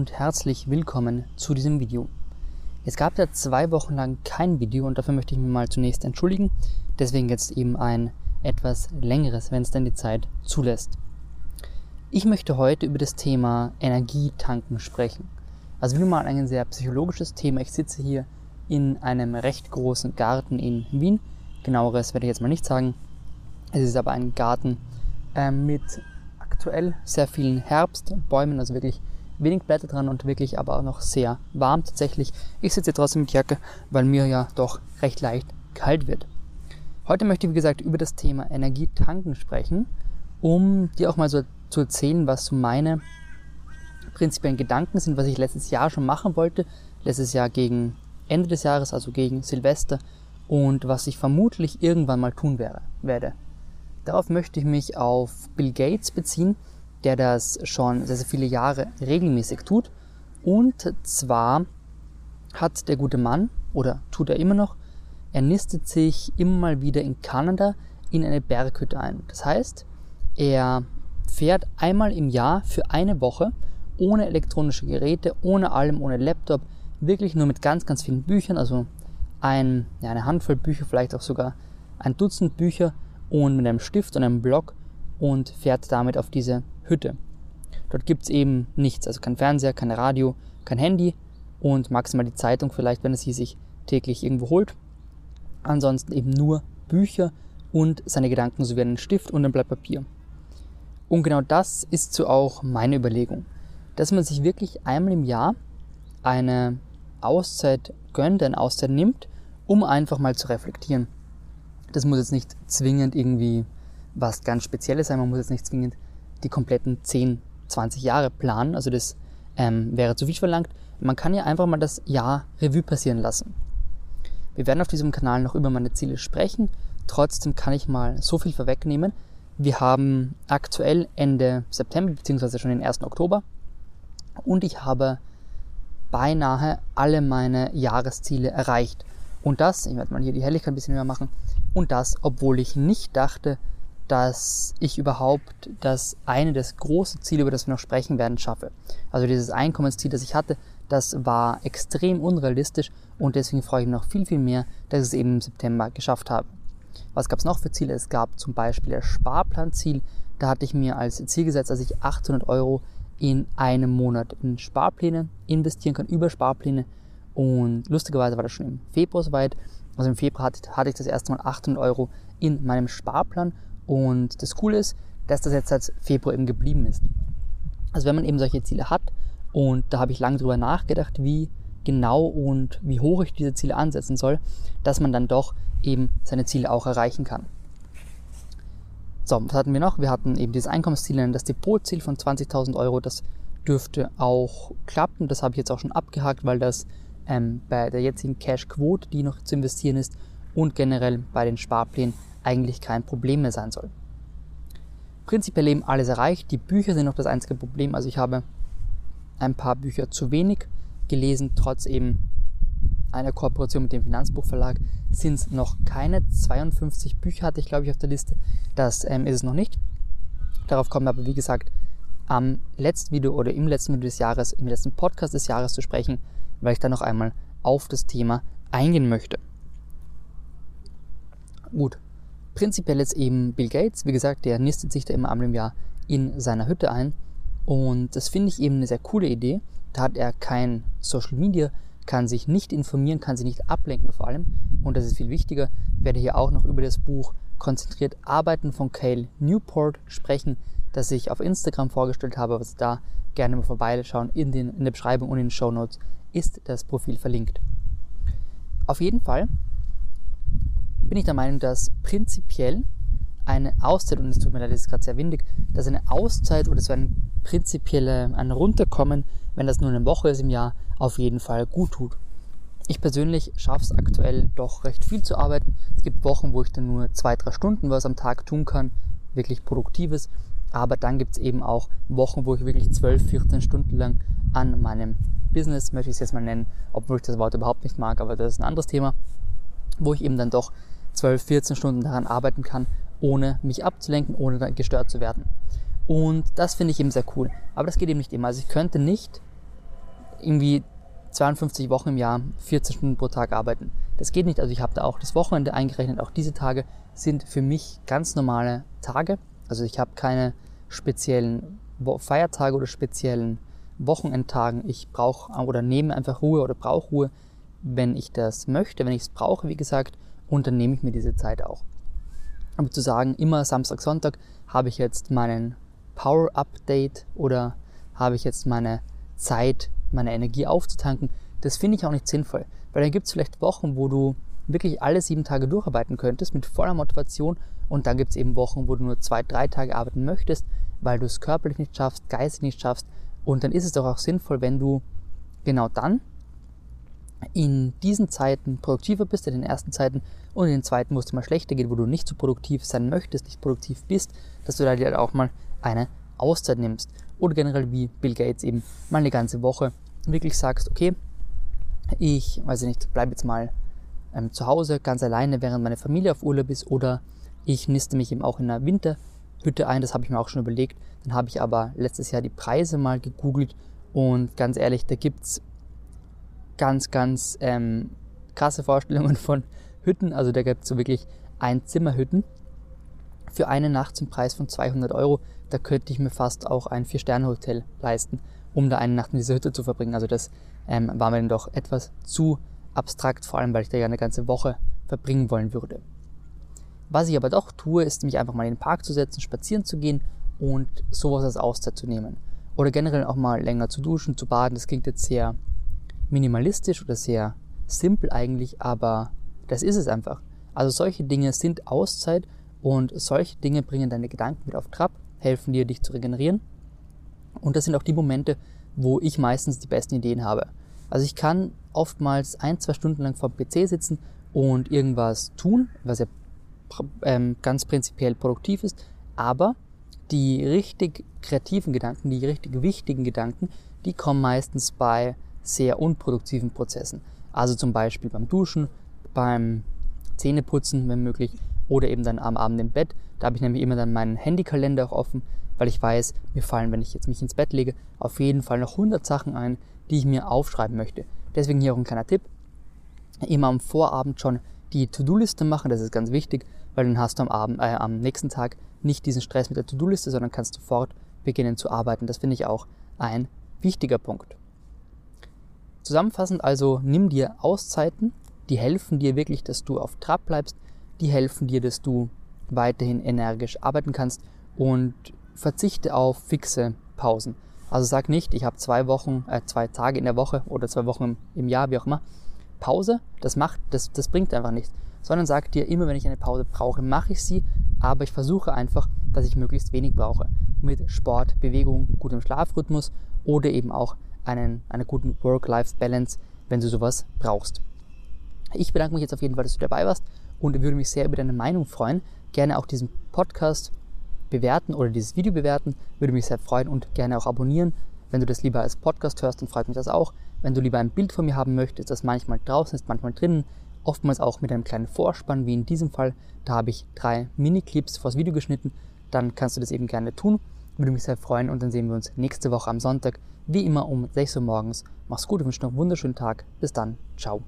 und herzlich willkommen zu diesem Video. Es gab ja zwei Wochen lang kein Video und dafür möchte ich mich mal zunächst entschuldigen. Deswegen jetzt eben ein etwas längeres, wenn es denn die Zeit zulässt. Ich möchte heute über das Thema Energietanken sprechen. Also wieder mal ein sehr psychologisches Thema. Ich sitze hier in einem recht großen Garten in Wien. Genaueres werde ich jetzt mal nicht sagen. Es ist aber ein Garten äh, mit aktuell sehr vielen Herbstbäumen, also wirklich wenig Blätter dran und wirklich aber auch noch sehr warm tatsächlich. Ich sitze trotzdem mit Jacke, weil mir ja doch recht leicht kalt wird. Heute möchte ich, wie gesagt, über das Thema Energietanken sprechen, um dir auch mal so zu erzählen, was so meine prinzipiellen Gedanken sind, was ich letztes Jahr schon machen wollte. Letztes Jahr gegen Ende des Jahres, also gegen Silvester und was ich vermutlich irgendwann mal tun werde. Darauf möchte ich mich auf Bill Gates beziehen, der das schon sehr, sehr viele Jahre regelmäßig tut. Und zwar hat der gute Mann, oder tut er immer noch, er nistet sich immer mal wieder in Kanada in eine Berghütte ein. Das heißt, er fährt einmal im Jahr für eine Woche ohne elektronische Geräte, ohne allem, ohne Laptop, wirklich nur mit ganz, ganz vielen Büchern, also ein, ja, eine Handvoll Bücher, vielleicht auch sogar ein Dutzend Bücher und mit einem Stift und einem Block und fährt damit auf diese Hütte. Dort gibt es eben nichts, also kein Fernseher, kein Radio, kein Handy und maximal die Zeitung vielleicht, wenn er sie sich täglich irgendwo holt. Ansonsten eben nur Bücher und seine Gedanken sowie einen Stift und ein Blatt Papier. Und genau das ist so auch meine Überlegung, dass man sich wirklich einmal im Jahr eine Auszeit gönnt, eine Auszeit nimmt, um einfach mal zu reflektieren. Das muss jetzt nicht zwingend irgendwie was ganz Spezielles sein, man muss jetzt nicht zwingend die kompletten 10, 20 Jahre planen, also das ähm, wäre zu viel verlangt. Man kann ja einfach mal das Jahr Revue passieren lassen. Wir werden auf diesem Kanal noch über meine Ziele sprechen, trotzdem kann ich mal so viel vorwegnehmen. Wir haben aktuell Ende September beziehungsweise schon den 1. Oktober und ich habe beinahe alle meine Jahresziele erreicht. Und das, ich werde mal hier die Helligkeit ein bisschen höher machen, und das, obwohl ich nicht dachte, dass ich überhaupt das eine, das große Ziel, über das wir noch sprechen werden, schaffe. Also dieses Einkommensziel, das ich hatte, das war extrem unrealistisch und deswegen freue ich mich noch viel, viel mehr, dass ich es eben im September geschafft habe. Was gab es noch für Ziele? Es gab zum Beispiel das Sparplanziel. Da hatte ich mir als Ziel gesetzt, dass ich 800 Euro in einem Monat in Sparpläne investieren kann, über Sparpläne. Und lustigerweise war das schon im Februar soweit. Also im Februar hatte, hatte ich das erste Mal 800 Euro in meinem Sparplan. Und das Coole ist, dass das jetzt seit Februar eben geblieben ist. Also wenn man eben solche Ziele hat, und da habe ich lange drüber nachgedacht, wie genau und wie hoch ich diese Ziele ansetzen soll, dass man dann doch eben seine Ziele auch erreichen kann. So, was hatten wir noch? Wir hatten eben dieses Einkommensziel, das Depotziel von 20.000 Euro. Das dürfte auch klappen. Das habe ich jetzt auch schon abgehakt, weil das ähm, bei der jetzigen Cash-Quote, die noch zu investieren ist, und generell bei den Sparplänen eigentlich kein Problem mehr sein soll. Prinzipiell eben alles erreicht. Die Bücher sind noch das einzige Problem. Also ich habe ein paar Bücher zu wenig gelesen, trotz eben einer Kooperation mit dem Finanzbuchverlag sind es noch keine 52 Bücher, hatte ich glaube ich auf der Liste. Das ähm, ist es noch nicht. Darauf kommen wir aber wie gesagt am letzten Video oder im letzten Video des Jahres, im letzten Podcast des Jahres zu sprechen, weil ich da noch einmal auf das Thema eingehen möchte. Gut, prinzipiell jetzt eben Bill Gates, wie gesagt, der nistet sich da immer einmal im Jahr in seiner Hütte ein und das finde ich eben eine sehr coole Idee. Da hat er kein Social Media, kann sich nicht informieren, kann sich nicht ablenken vor allem. Und das ist viel wichtiger. Ich werde hier auch noch über das Buch Konzentriert Arbeiten von Cale Newport sprechen, das ich auf Instagram vorgestellt habe, was da gerne mal vorbeischauen. In, den, in der Beschreibung und in den Show Notes ist das Profil verlinkt. Auf jeden Fall bin ich der Meinung, dass prinzipiell eine Auszeit, und es tut mir leid, es ist gerade sehr windig, dass eine Auszeit oder so ein prinzipielle, ein Runterkommen, wenn das nur eine Woche ist im Jahr, auf jeden Fall gut tut. Ich persönlich schaffe es aktuell doch recht viel zu arbeiten. Es gibt Wochen, wo ich dann nur zwei, drei Stunden was am Tag tun kann, wirklich Produktives. Aber dann gibt es eben auch Wochen, wo ich wirklich 12, 14 Stunden lang an meinem Business, möchte ich es jetzt mal nennen, obwohl ich das Wort überhaupt nicht mag, aber das ist ein anderes Thema, wo ich eben dann doch 12, 14 Stunden daran arbeiten kann, ohne mich abzulenken, ohne gestört zu werden. Und das finde ich eben sehr cool. Aber das geht eben nicht immer. Also ich könnte nicht irgendwie 52 Wochen im Jahr 14 Stunden pro Tag arbeiten. Das geht nicht. Also ich habe da auch das Wochenende eingerechnet. Auch diese Tage sind für mich ganz normale Tage. Also ich habe keine speziellen Feiertage oder speziellen Wochenendtagen. Ich brauche oder nehme einfach Ruhe oder brauche Ruhe, wenn ich das möchte, wenn ich es brauche, wie gesagt, und dann nehme ich mir diese Zeit auch. Aber zu sagen, immer Samstag, Sonntag habe ich jetzt meinen Power Update oder habe ich jetzt meine Zeit, meine Energie aufzutanken, das finde ich auch nicht sinnvoll. Weil dann gibt es vielleicht Wochen, wo du wirklich alle sieben Tage durcharbeiten könntest mit voller Motivation und dann gibt es eben Wochen, wo du nur zwei, drei Tage arbeiten möchtest, weil du es körperlich nicht schaffst, geistig nicht schaffst und dann ist es doch auch sinnvoll, wenn du genau dann in diesen Zeiten produktiver bist, in den ersten Zeiten und in den zweiten, wo es dir mal schlechter geht, wo du nicht so produktiv sein möchtest, nicht produktiv bist, dass du da dir auch mal eine Auszeit nimmst. Oder generell wie Bill Gates eben mal eine ganze Woche wirklich sagst, okay, ich, weiß ich nicht, bleibe jetzt mal ähm, zu Hause ganz alleine, während meine Familie auf Urlaub ist, oder ich niste mich eben auch in einer Winterhütte ein, das habe ich mir auch schon überlegt. Dann habe ich aber letztes Jahr die Preise mal gegoogelt und ganz ehrlich, da gibt es ganz, ganz ähm, krasse Vorstellungen von Hütten. Also da gibt es so wirklich Einzimmerhütten für eine Nacht zum Preis von 200 Euro. Da könnte ich mir fast auch ein Vier-Sterne-Hotel leisten, um da eine Nacht in dieser Hütte zu verbringen. Also das ähm, war mir dann doch etwas zu abstrakt, vor allem weil ich da ja eine ganze Woche verbringen wollen würde. Was ich aber doch tue, ist mich einfach mal in den Park zu setzen, spazieren zu gehen und sowas als Auszeit zu nehmen. Oder generell auch mal länger zu duschen, zu baden. Das klingt jetzt sehr minimalistisch oder sehr simpel eigentlich, aber das ist es einfach. Also solche Dinge sind Auszeit und solche Dinge bringen deine Gedanken mit auf Trab, helfen dir, dich zu regenerieren. Und das sind auch die Momente, wo ich meistens die besten Ideen habe. Also ich kann oftmals ein, zwei Stunden lang vor dem PC sitzen und irgendwas tun, was ja ähm, ganz prinzipiell produktiv ist, aber die richtig kreativen Gedanken, die richtig wichtigen Gedanken, die kommen meistens bei sehr unproduktiven Prozessen. Also zum Beispiel beim Duschen, beim Zähneputzen, wenn möglich, oder eben dann am Abend im Bett. Da habe ich nämlich immer dann meinen Handykalender auch offen, weil ich weiß, mir fallen, wenn ich jetzt mich ins Bett lege, auf jeden Fall noch 100 Sachen ein, die ich mir aufschreiben möchte. Deswegen hier auch ein kleiner Tipp. Immer am Vorabend schon die To-Do-Liste machen, das ist ganz wichtig, weil dann hast du am, Abend, äh, am nächsten Tag nicht diesen Stress mit der To-Do-Liste, sondern kannst sofort beginnen zu arbeiten. Das finde ich auch ein wichtiger Punkt. Zusammenfassend also, nimm dir Auszeiten, die helfen dir wirklich, dass du auf Trab bleibst, die helfen dir, dass du weiterhin energisch arbeiten kannst und verzichte auf fixe Pausen. Also sag nicht, ich habe zwei Wochen, äh, zwei Tage in der Woche oder zwei Wochen im, Jahr, wie auch immer, Pause. Das macht, das, das bringt einfach nichts. Sondern sag dir immer, wenn ich eine Pause brauche, mache ich sie, aber ich versuche einfach, dass ich möglichst wenig brauche. Mit Sport, Bewegung, gutem Schlafrhythmus oder eben auch einen, einer guten Work-Life-Balance, wenn du sowas brauchst. Ich bedanke mich jetzt auf jeden Fall, dass du dabei warst und würde mich sehr über deine Meinung freuen. Gerne auch diesen Podcast bewerten oder dieses Video bewerten, würde mich sehr freuen und gerne auch abonnieren. Wenn du das lieber als Podcast hörst, dann freut mich das auch. Wenn du lieber ein Bild von mir haben möchtest, das manchmal draußen ist, manchmal drinnen, oftmals auch mit einem kleinen Vorspann, wie in diesem Fall, da habe ich drei Mini-Clips vors Video geschnitten, dann kannst du das eben gerne tun. Würde mich sehr freuen und dann sehen wir uns nächste Woche am Sonntag, wie immer um 6 Uhr morgens. Mach's gut wünsche noch einen wunderschönen Tag. Bis dann. Ciao.